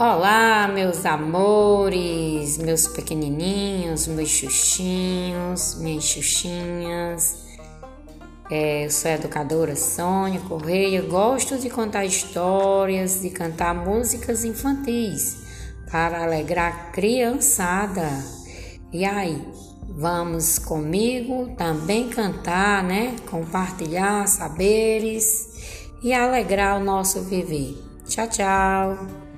Olá, meus amores, meus pequenininhos, meus xuxinhos, minhas xuxinhas. É, eu sou a educadora Sônia Correia, gosto de contar histórias, de cantar músicas infantis para alegrar a criançada. E aí, vamos comigo também cantar, né? Compartilhar saberes e alegrar o nosso viver. Tchau, tchau.